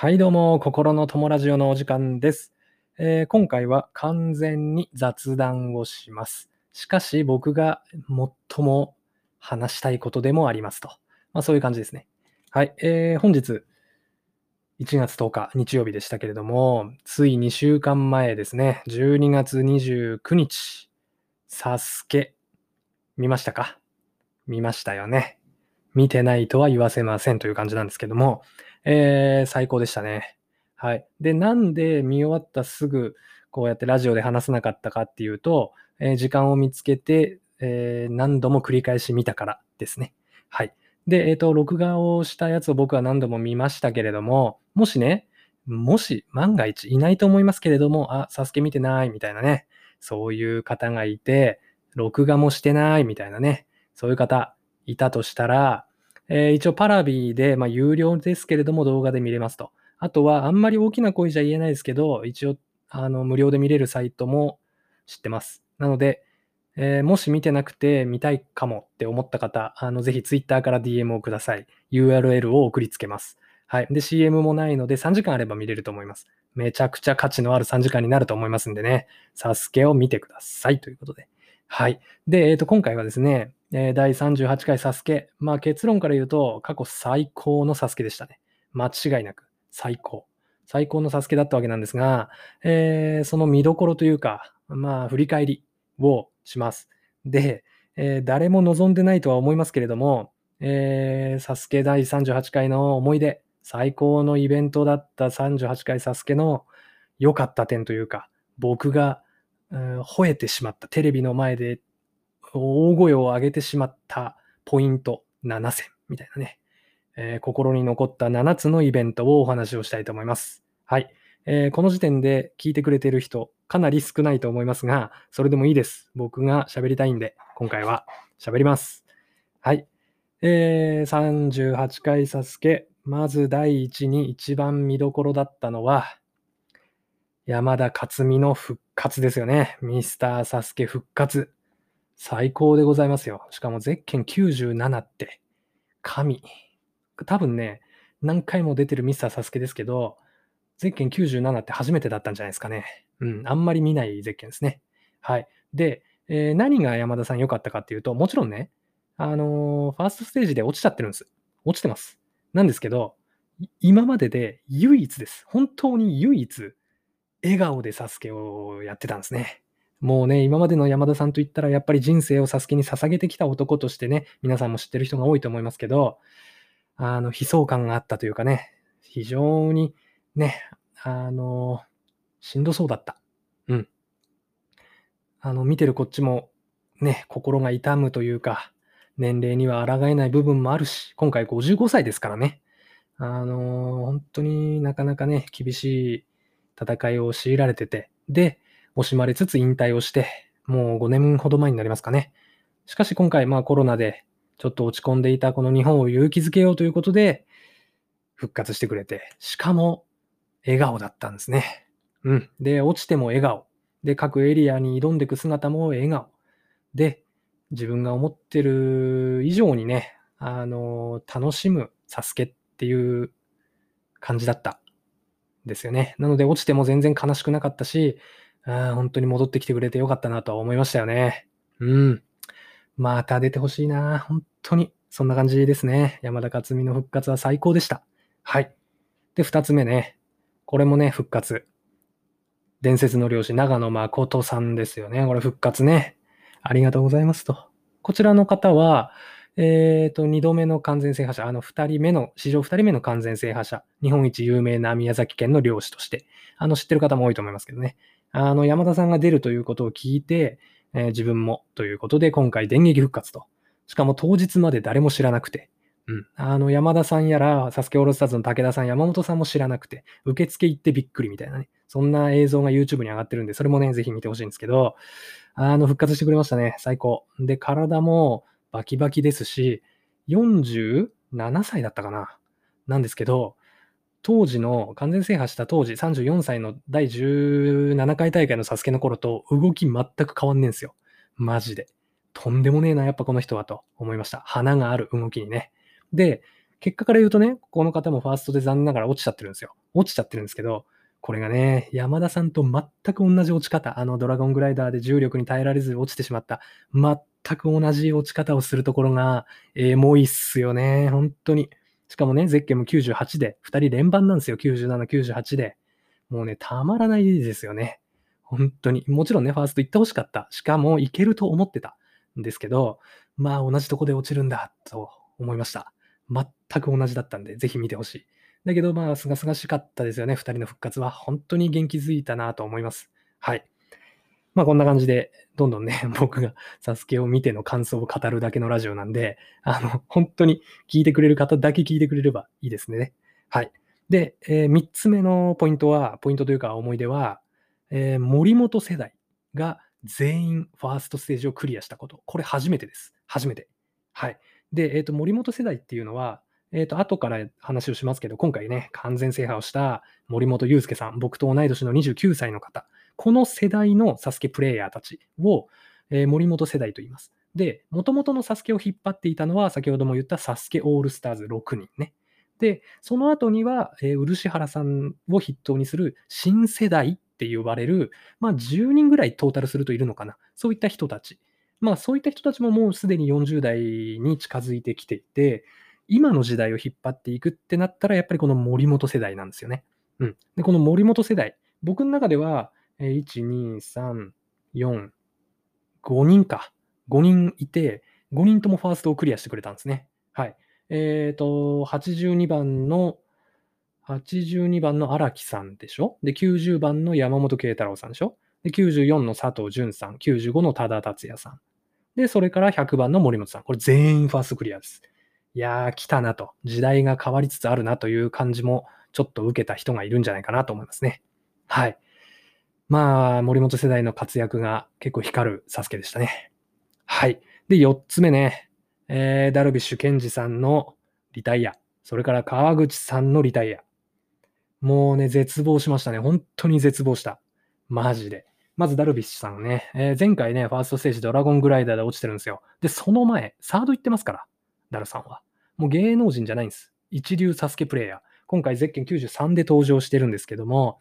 はい、どうも、心の友ラジオのお時間です。えー今回は完全に雑談をします。しかし、僕が最も話したいことでもありますと。まあ、そういう感じですね。はい、えー本日、1月10日、日曜日でしたけれども、つい2週間前ですね、12月29日、サスケ、見ましたか？見ましたよね。見てないとは言わせませんという感じなんですけども、えー最高でしたね。はい。で、なんで見終わったすぐ、こうやってラジオで話せなかったかっていうと、えー時間を見つけて、えー何度も繰り返し見たからですね。はい。で、えっ、と、録画をしたやつを僕は何度も見ましたけれども、もしね、もし万が一いないと思いますけれども、あ、サスケ見てないみたいなね、そういう方がいて、録画もしてないみたいなね、そういう方いたとしたら、えー一応パラビで、まあ、有料ですけれども動画で見れますと。あとは、あんまり大きな声じゃ言えないですけど、一応、あの、無料で見れるサイトも知ってます。なので、えーもし見てなくて見たいかもって思った方、あの、ぜひ Twitter から DM をください。URL を送りつけます。はい。で、CM もないので3時間あれば見れると思います。めちゃくちゃ価値のある3時間になると思いますんでね、サスケを見てくださいということで。はい。で、えっ、と、今回はですね、えー第38回サスケ。まあ結論から言うと、過去最高のサスケでしたね。間違いなく。最高。最高のサスケだったわけなんですが、えーその見どころというか、まあ振り返りをします。で、えー誰も望んでないとは思いますけれども、えーサスケ第38回の思い出、最高のイベントだった38回サスケの良かった点というか、僕が、吠えてしまった、テレビの前で大声を上げてしまったポイント7選みたいなね、えー心に残った7つのイベントをお話をしたいと思います。はい。えーこの時点で聞いてくれてる人、かなり少ないと思いますが、それでもいいです。僕が喋りたいんで、今回は喋ります。はい。えー38回サスケ、まず第一に一番見どころだったのは、山田勝美の復活ですよね。ミスターサスケ復活。最高でございますよ。しかもゼッケン97って、神。多分ね、何回も出てるミスターサスケですけど、ゼッケン97って初めてだったんじゃないですかね。うん、あんまり見ないゼッケンですね。はい。で、えー何が山田さん良かったかっていうと、もちろんね、あのーファーストステージで落ちちゃってるんです。落ちてます。なんですけど、今までで唯一です。本当に唯一、笑顔でサスケをやってたんですね。もうね、今までの山田さんといったら、やっぱり人生をサスケに捧げてきた男としてね、皆さんも知ってる人が多いと思いますけど、あの、悲壮感があったというかね、非常にね、あの、しんどそうだった。うん。あの、見てるこっちも、ね、心が痛むというか、年齢には抗えない部分もあるし、今回55歳ですからね。あの、本当になかなかね、厳しい戦いを強いられてて、で、惜しまれつつ引退をして、もう5年ほど前になりますかね。しかし今回、まあコロナでちょっと落ち込んでいたこの日本を勇気づけようということで、復活してくれて、しかも笑顔だったんですね。うん。で、落ちても笑顔。で、各エリアに挑んでいく姿も笑顔。で、自分が思ってる以上にね、あの、楽しむサスケっていう感じだった。ですよね。なので落ちても全然悲しくなかったし、あ本当に戻ってきてくれてよかったなとは思いましたよね。うん。また出てほしいな。本当に。そんな感じですね。山田勝美の復活は最高でした。はい。で、二つ目ね。これもね、復活。伝説の漁師、長野誠さんですよね。これ復活ね。ありがとうございますと。こちらの方は、えっ、と、二度目の完全制覇者、あの、二人目の、史上二人目の完全制覇者、日本一有名な宮崎県の漁師として、あの、知ってる方も多いと思いますけどね。あの、山田さんが出るということを聞いて、えー自分もということで、今回電撃復活と。しかも当日まで誰も知らなくて、うん。あの、山田さんやら、サスケオールスターズの武田さん、山本さんも知らなくて、受付行ってびっくりみたいなね。そんな映像が YouTube に上がってるんで、それもね、ぜひ見てほしいんですけど、あの、復活してくれましたね。最高。で、体もバキバキですし、47歳だったかな。なんですけど、当時の完全制覇した当時、34歳の第17回大会のサスケの頃と動き全く変わんねえんすよ。マジで。とんでもねえな、やっぱこの人はと思いました。花がある動きにね。で、結果から言うとね、この方もファーストで残念ながら落ちちゃってるんですよ。落ちちゃってるんですけど、これがね、山田さんと全く同じ落ち方、あのドラゴングライダーで重力に耐えられず落ちてしまった、全く同じ落ち方をするところが、エモいっすよね、本当に。しかもね、ゼッケンも98で、2人連番なんですよ、97、98で。もうね、たまらないですよね。本当に。もちろんね、ファースト行ってほしかった。しかも、行けると思ってたんですけど、まあ、同じとこで落ちるんだ、と思いました。全く同じだったんで、ぜひ見てほしい。だけど、まあ、すがすがしかったですよね、2人の復活は。本当に元気づいたなと思います。はい。まあ、こんな感じで、どんどんね、僕がサスケを見ての感想を語るだけのラジオなんで、あの、本当に聞いてくれる方だけ聞いてくれればいいですね。はい。で、えー、3つ目のポイントは、ポイントというか思い出は、えー、森本世代が全員ファーストステージをクリアしたこと。これ初めてです。初めて。はい。で、えっ、ー、と、森本世代っていうのは、えっ、ー、と、後から話をしますけど、今回ね、完全制覇をした森本裕介さん、僕と同い年の29歳の方、この世代のサスケプレイヤーたちを、えー、森本世代と言います。で、もともとのサスケを引っ張っていたのは、先ほども言ったサスケオールスターズ6人ね。で、その後には、えー、漆原さんを筆頭にする新世代って呼ばれる、まあ、10人ぐらいトータルするといるのかな。そういった人たち。まあ、そういった人たちももうすでに40代に近づいてきていて、今の時代を引っ張っていくってなったら、やっぱりこの森本世代なんですよね。うん。で、この森本世代、僕の中では、1、2、3、4、5人か。5人いて、5人ともファーストをクリアしてくれたんですね。はい。えっ、ー、と、82番の、82番の荒木さんでしょ？で、90番の山本慶太郎さんでしょ？で、94の佐藤淳さん、95の多田達也さん。で、それから100番の森本さん。これ全員ファーストクリアです。いやー、来たなと。時代が変わりつつあるなという感じもちょっと受けた人がいるんじゃないかなと思いますね。はい。まあ、森本世代の活躍が結構光るサスケでしたね。はい。で、4つ目ね。えー、ダルビッシュ健二さんのリタイア。それから川口さんのリタイア。もうね、絶望しましたね。本当に絶望した。マジで。まずダルビッシュさんね、えー、前回ね、ファーストステージドラゴングライダーで落ちてるんですよ。で、その前、サード行ってますから、ダルさんは。もう芸能人じゃないんです。一流サスケプレイヤー。今回、ゼッケン93で登場してるんですけども、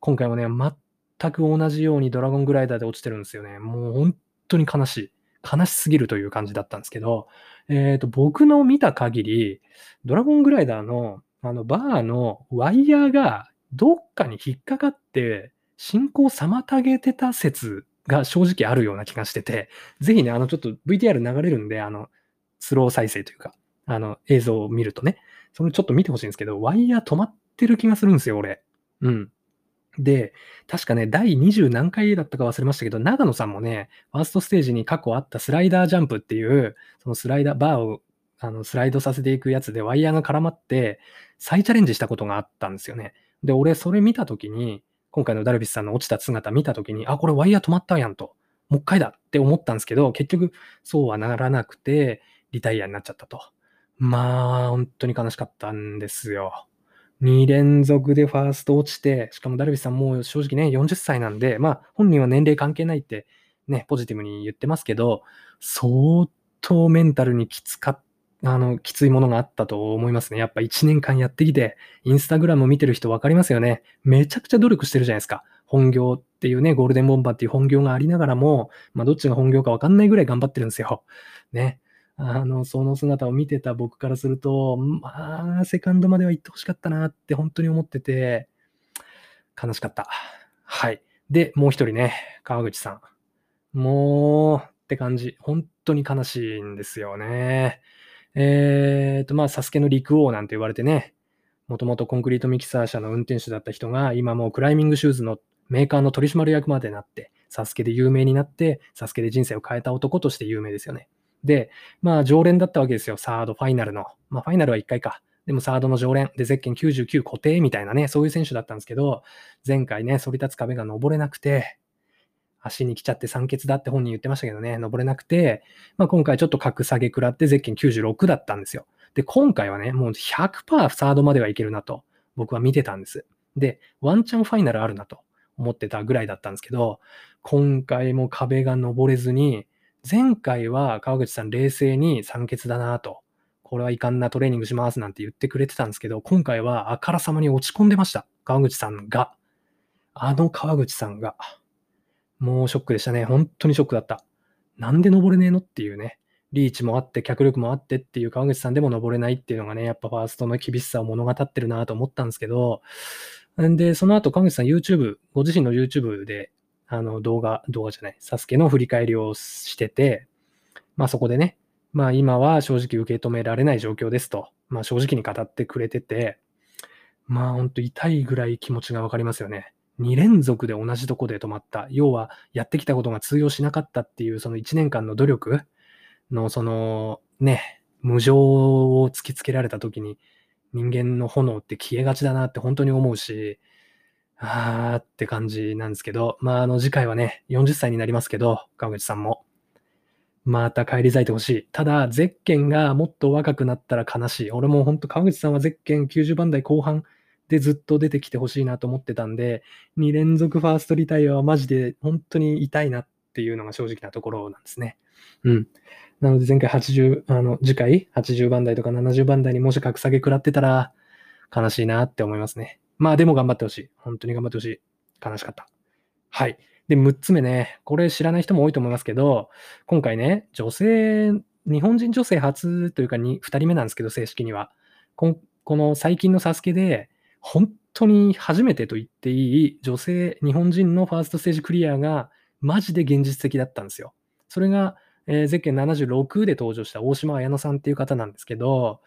今回もね、全く同じようにドラゴングライダーで落ちてるんですよね。もう本当に悲しい。悲しすぎるという感じだったんですけど、えっ、ー、と、僕の見た限り、ドラゴングライダーの、あの、バーのワイヤーがどっかに引っかかって、進行妨げてた説が正直あるような気がしてて、ぜひね、あの、ちょっと VTR 流れるんで、あの、スロー再生というか、あの、映像を見るとね、それちょっと見てほしいんですけど、ワイヤー止まってる気がするんですよ、俺。うん。で、確かね、第20何回だったか忘れましたけど、長野さんもね、ファーストステージに過去あったスライダージャンプっていう、そのスライダー、バーをあのスライドさせていくやつでワイヤーが絡まって、再チャレンジしたことがあったんですよね。で、俺それ見たときに、今回のダルビッシュさんの落ちた姿見たときに、あ、これワイヤー止まったやんと。もう一回だって思ったんですけど、結局そうはならなくて、リタイアになっちゃったと。まあ、本当に悲しかったんですよ。2連続でファースト落ちて、しかもダルビッシュさんもう正直ね、40歳なんで、まあ、本人は年齢関係ないってね、ポジティブに言ってますけど、相当メンタルにきつかあの、きついものがあったと思いますね。やっぱ1年間やってきて、インスタグラム見てる人分かりますよね。めちゃくちゃ努力してるじゃないですか。本業っていうね、ゴールデンボンバーっていう本業がありながらも、まあ、どっちが本業か分かんないぐらい頑張ってるんですよ。ね。あの、その姿を見てた僕からすると、まあ、セカンドまでは行ってほしかったなって本当に思ってて、悲しかった。はい。で、もう一人ね、川口さん。もう、って感じ。本当に悲しいんですよね。えっ、と、まあ、サスケの陸王なんて言われてね、もともとコンクリートミキサー車の運転手だった人が、今もうクライミングシューズのメーカーの取締役までなって、サスケで有名になって、サスケで人生を変えた男として有名ですよね。で、まあ、常連だったわけですよ。サード、ファイナルの。まあ、ファイナルは1回か。でもサードの常連。で、ゼッケン99固定みたいなね、そういう選手だったんですけど、前回ね、反り立つ壁が登れなくて、足に来ちゃって酸欠だって本人言ってましたけどね、登れなくて、まあ、今回ちょっと格下げ食らってゼッケン96だったんですよ。で、今回はね、もう100%サードまではいけるなと、僕は見てたんです。で、ワンチャンファイナルあるなと思ってたぐらいだったんですけど、今回も壁が登れずに、前回は川口さん冷静に酸欠だなと、これはいかんなトレーニングしますなんて言ってくれてたんですけど、今回はあからさまに落ち込んでました。川口さんが。あの川口さんが。もうショックでしたね。本当にショックだった。なんで登れねえのっていうね。リーチもあって、脚力もあってっていう川口さんでも登れないっていうのがね、やっぱファーストの厳しさを物語ってるなと思ったんですけど、んで、その後川口さん YouTube、ご自身の YouTube で、あの動画、動画じゃない、サスケの振り返りをしてて、まあそこでね、まあ今は正直受け止められない状況ですと、まあ正直に語ってくれてて、まあほんと痛いぐらい気持ちがわかりますよね。2連続で同じとこで止まった。要は、やってきたことが通用しなかったっていう、その1年間の努力の、その、ね、無情を突きつけられた時に、人間の炎って消えがちだなって本当に思うし、あーって感じなんですけど、まあ、あの、次回はね、40歳になりますけど、川口さんも。また帰り咲いてほしい。ただ、ゼッケンがもっと若くなったら悲しい。俺も本当、川口さんはゼッケン90番台後半でずっと出てきてほしいなと思ってたんで、2連続ファーストリタイアはマジで本当に痛いなっていうのが正直なところなんですね。うん。なので前回80、あの、次回80番台とか70番台にもし格下げ食らってたら悲しいなって思いますね。まあでも頑張ってほしい。本当に頑張ってほしい。悲しかった。はい。で、6つ目ね。これ知らない人も多いと思いますけど、今回ね、女性、日本人女性初というか 2, 2人目なんですけど、正式には。この最近のサスケで、本当に初めてと言っていい女性、日本人のファーストステージクリアがマジで現実的だったんですよ。それが、えー、ゼッケン76で登場した大島彩乃さんっていう方なんですけど、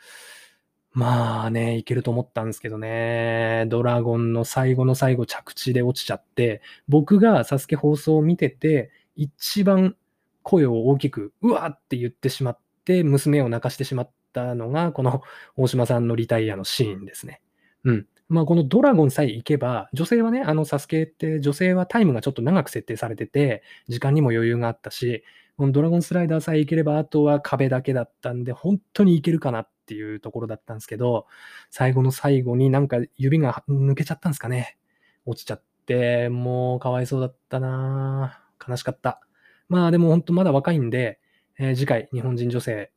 まあね、いけると思ったんですけどね、ドラゴンの最後の最後着地で落ちちゃって、僕がサスケ放送を見てて、一番声を大きく、うわって言ってしまって、娘を泣かしてしまったのが、この大島さんのリタイアのシーンですね。うん。まあ、このドラゴンさえ行けば、女性はね、あのサスケって女性はタイムがちょっと長く設定されてて、時間にも余裕があったし、このドラゴンスライダーさえ行ければ、あとは壁だけだったんで、本当に行けるかなっていうところだったんですけど、最後の最後になんか指が抜けちゃったんですかね。落ちちゃって、もうかわいそうだったな悲しかった。まあでも本当まだ若いんで、えー、次回日本人女性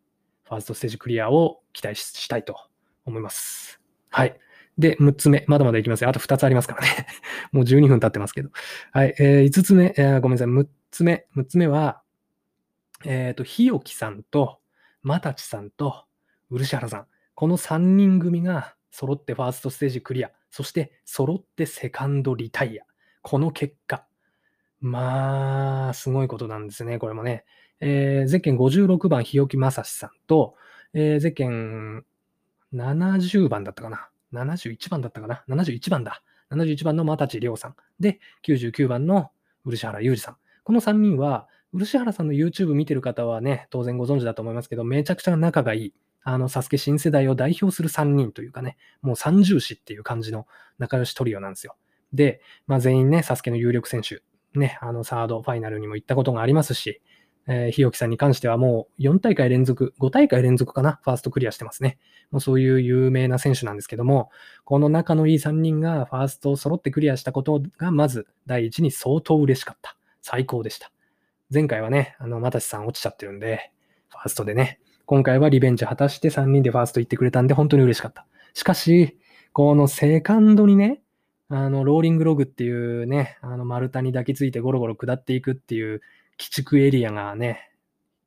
ファーストステージクリアを期待したいと思います。はい。で、6つ目。まだまだいきますよ。あと2つありますからね。もう12分経ってますけど。はい。えー、5つ目、えー、ごめんなさい。6つ目。6つ目は、えっ、ー、と、ひよきさんと、またちさんと、漆原さん。この3人組が揃ってファーストステージクリア。そして揃ってセカンドリタイア。この結果。まあ、すごいことなんですね。これもね。えー、ゼッケン56番、日置正史さんと、えー、ゼッケン70番だったかな。71番だったかな。71番だ。71番の又地亮さん。で、99番の漆原裕二さん。この3人は、漆原さんの YouTube 見てる方はね、当然ご存知だと思いますけど、めちゃくちゃ仲がいい。あの、サスケ新世代を代表する3人というかね、もう三重視っていう感じの仲良しトリオなんですよ。で、まあ全員ね、サスケの有力選手、ね、あの、サードファイナルにも行ったことがありますし、えー、日置さんに関してはもう4大会連続、5大会連続かな、ファーストクリアしてますね。もうそういう有名な選手なんですけども、この仲のいい3人がファーストを揃ってクリアしたことが、まず第一に相当嬉しかった。最高でした。前回はね、あの、またしさん落ちちゃってるんで、ファーストでね、今回はリベンジ果たして3人でファースト行ってくれたんで、本当に嬉しかった。しかし、このセカンドにね、あの、ローリングログっていうね、あの、丸太に抱きついてゴロゴロ下っていくっていう鬼畜エリアがね、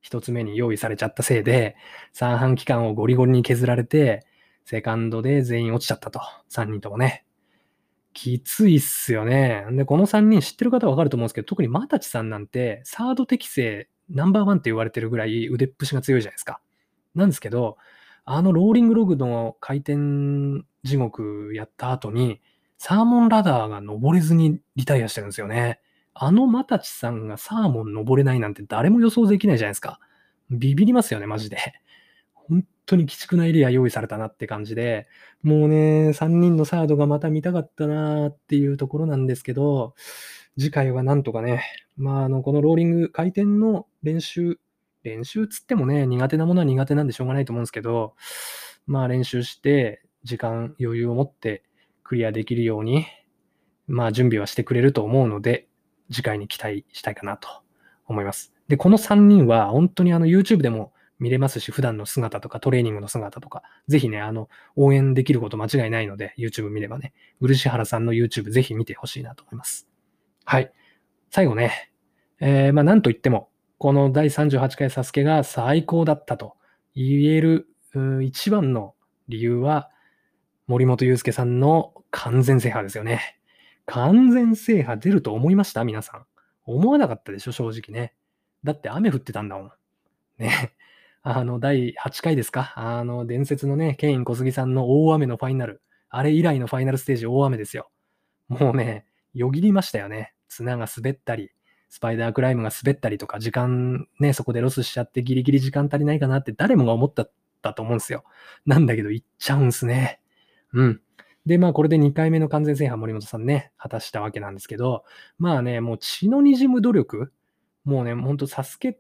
一つ目に用意されちゃったせいで、三半期間をゴリゴリに削られて、セカンドで全員落ちちゃったと。3人ともね。きついっすよね。で、この3人知ってる方はわかると思うんですけど、特にマタチさんなんて、サード適正ナンバーワンって言われてるぐらい腕っぷしが強いじゃないですか。なんですけど、あのローリングログの回転地獄やった後に、サーモンラダーが登れずにリタイアしてるんですよね。あのマタチさんがサーモン登れないなんて誰も予想できないじゃないですか。ビビりますよね、マジで。本当に鬼畜なエリア用意されたなって感じで、もうね、3人のサードがまた見たかったなっていうところなんですけど、次回はなんとかね、まあ、あの、このローリング、回転の練習練習つってもね、苦手なものは苦手なんでしょうがないと思うんですけど、まあ練習して、時間、余裕を持ってクリアできるように、まあ準備はしてくれると思うので、次回に期待したいかなと思います。で、この3人は本当にあの YouTube でも見れますし、普段の姿とかトレーニングの姿とか、ぜひね、あの、応援できること間違いないので、YouTube 見ればね、漆原さんの YouTube ぜひ見てほしいなと思います。はい。最後ね、えー、まあなんと言っても、この第38回サスケが最高だったと言える一番の理由は、森本祐介さんの完全制覇ですよね。完全制覇出ると思いました？皆さん。思わなかったでしょ？正直ね。だって雨降ってたんだもん。ね。あの、第8回ですか？あの、伝説のね、ケイン小杉さんの大雨のファイナル。あれ以来のファイナルステージ大雨ですよ。もうね、よぎりましたよね。綱が滑ったり、スパイダークライムが滑ったりとか、時間ね、そこでロスしちゃってギリギリ時間足りないかなって誰もが思っただと思うんですよ。なんだけど行っちゃうんすね。うん。で、まあこれで2回目の完全制覇森本さんね、果たしたわけなんですけど、まあね、もう血の滲む努力、もうね、ほんとサスケ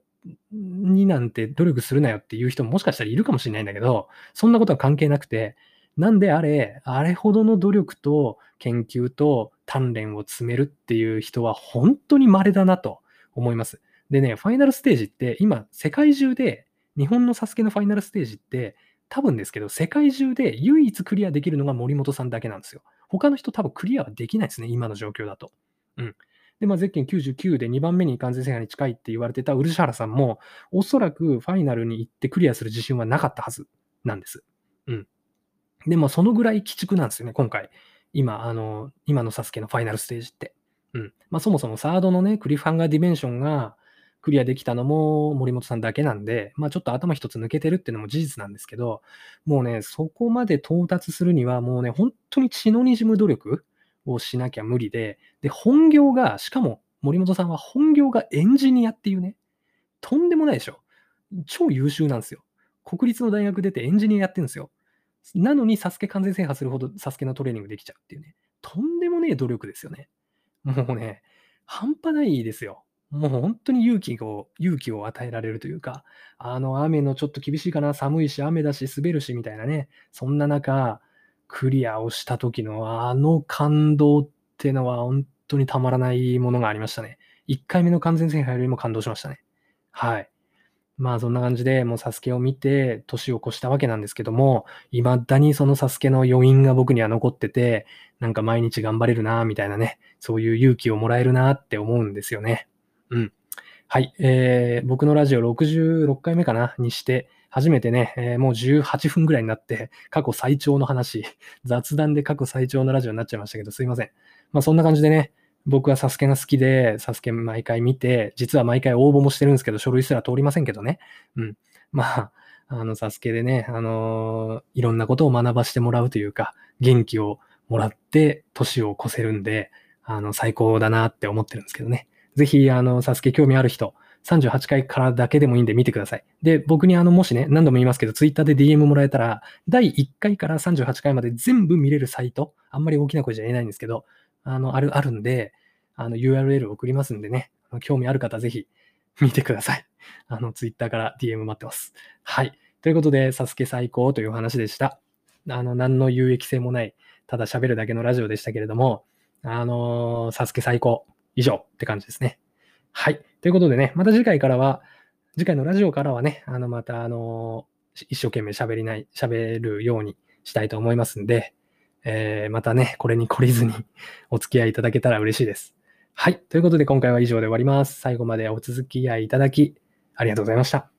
になんて努力するなよっていう人ももしかしたらいるかもしれないんだけど、そんなことは関係なくて、なんであれ、あれほどの努力と研究と鍛錬を積めるっていう人は本当に稀だなと思います。でね、ファイナルステージって今世界中で日本のサスケのファイナルステージって多分ですけど世界中で唯一クリアできるのが森本さんだけなんですよ。他の人多分クリアはできないですね、今の状況だと。うん。で、まあ、ゼッケン99で2番目に完全制覇に近いって言われてた漆原さんも、おそらくファイナルに行ってクリアする自信はなかったはずなんです。うん。でも、そのぐらい鬼畜なんですよね、今回。今、あの、今のサスケのファイナルステージって。うん。まあ、そもそもサードのね、クリフハンガーディメンションがクリアできたのも森本さんだけなんで、まあ、ちょっと頭一つ抜けてるっていうのも事実なんですけど、もうね、そこまで到達するには、もうね、本当に血の滲む努力をしなきゃ無理で、で、本業が、しかも森本さんは本業がエンジニアっていうね、とんでもないでしょ。超優秀なんですよ。国立の大学出てエンジニアやってるんですよ。なのに、サスケ完全制覇するほどサスケのトレーニングできちゃうっていうね。とんでもねえ努力ですよね。もうね、半端ないですよ。もう本当に勇気を、勇気を与えられるというか、あの雨のちょっと厳しいかな、寒いし、雨だし、滑るし、みたいなね。そんな中、クリアをした時のあの感動ってのは本当にたまらないものがありましたね。1回目の完全制覇よりも感動しましたね。はい。まあそんな感じでもうサスケを見て年を越したわけなんですけども、未だにそのサスケの余韻が僕には残ってて、なんか毎日頑張れるなみたいなね、そういう勇気をもらえるなって思うんですよね。うん。はい。えー、僕のラジオ66回目かなにして、初めてね、えー、もう18分ぐらいになって、過去最長の話、雑談で過去最長のラジオになっちゃいましたけど、すいません。まあそんな感じでね、僕はサスケが好きで、サスケ毎回見て、実は毎回応募もしてるんですけど、書類すら通りませんけどね。うん。まあ、あの、サスケでね、あのー、いろんなことを学ばしてもらうというか、元気をもらって、年を越せるんで、あの、最高だなって思ってるんですけどね。ぜひ、あの、サスケ興味ある人、38回からだけでもいいんで見てください。で、僕にあの、もしね、何度も言いますけど、ツイッターで DM もらえたら、第1回から38回まで全部見れるサイト、あんまり大きな声じゃ言えないんですけど、あの、ある、あるんで、あの、URL を送りますんでね、興味ある方ぜひ見てください。あの、ツイッターから DM 待ってます。はい。ということで、サスケ最高という話でした。あの、何の有益性もない、ただ喋るだけのラジオでしたけれども、あのー、サスケ最高。以上って感じですね。はい。ということでね、また次回からは、次回のラジオからはね、あの、また、あの、一生懸命喋りない、喋るようにしたいと思いますんで、えー、またね、これに懲りずに お付き合いいただけたら嬉しいです。はい。ということで今回は以上で終わります。最後までお続き合いいただき、ありがとうございました。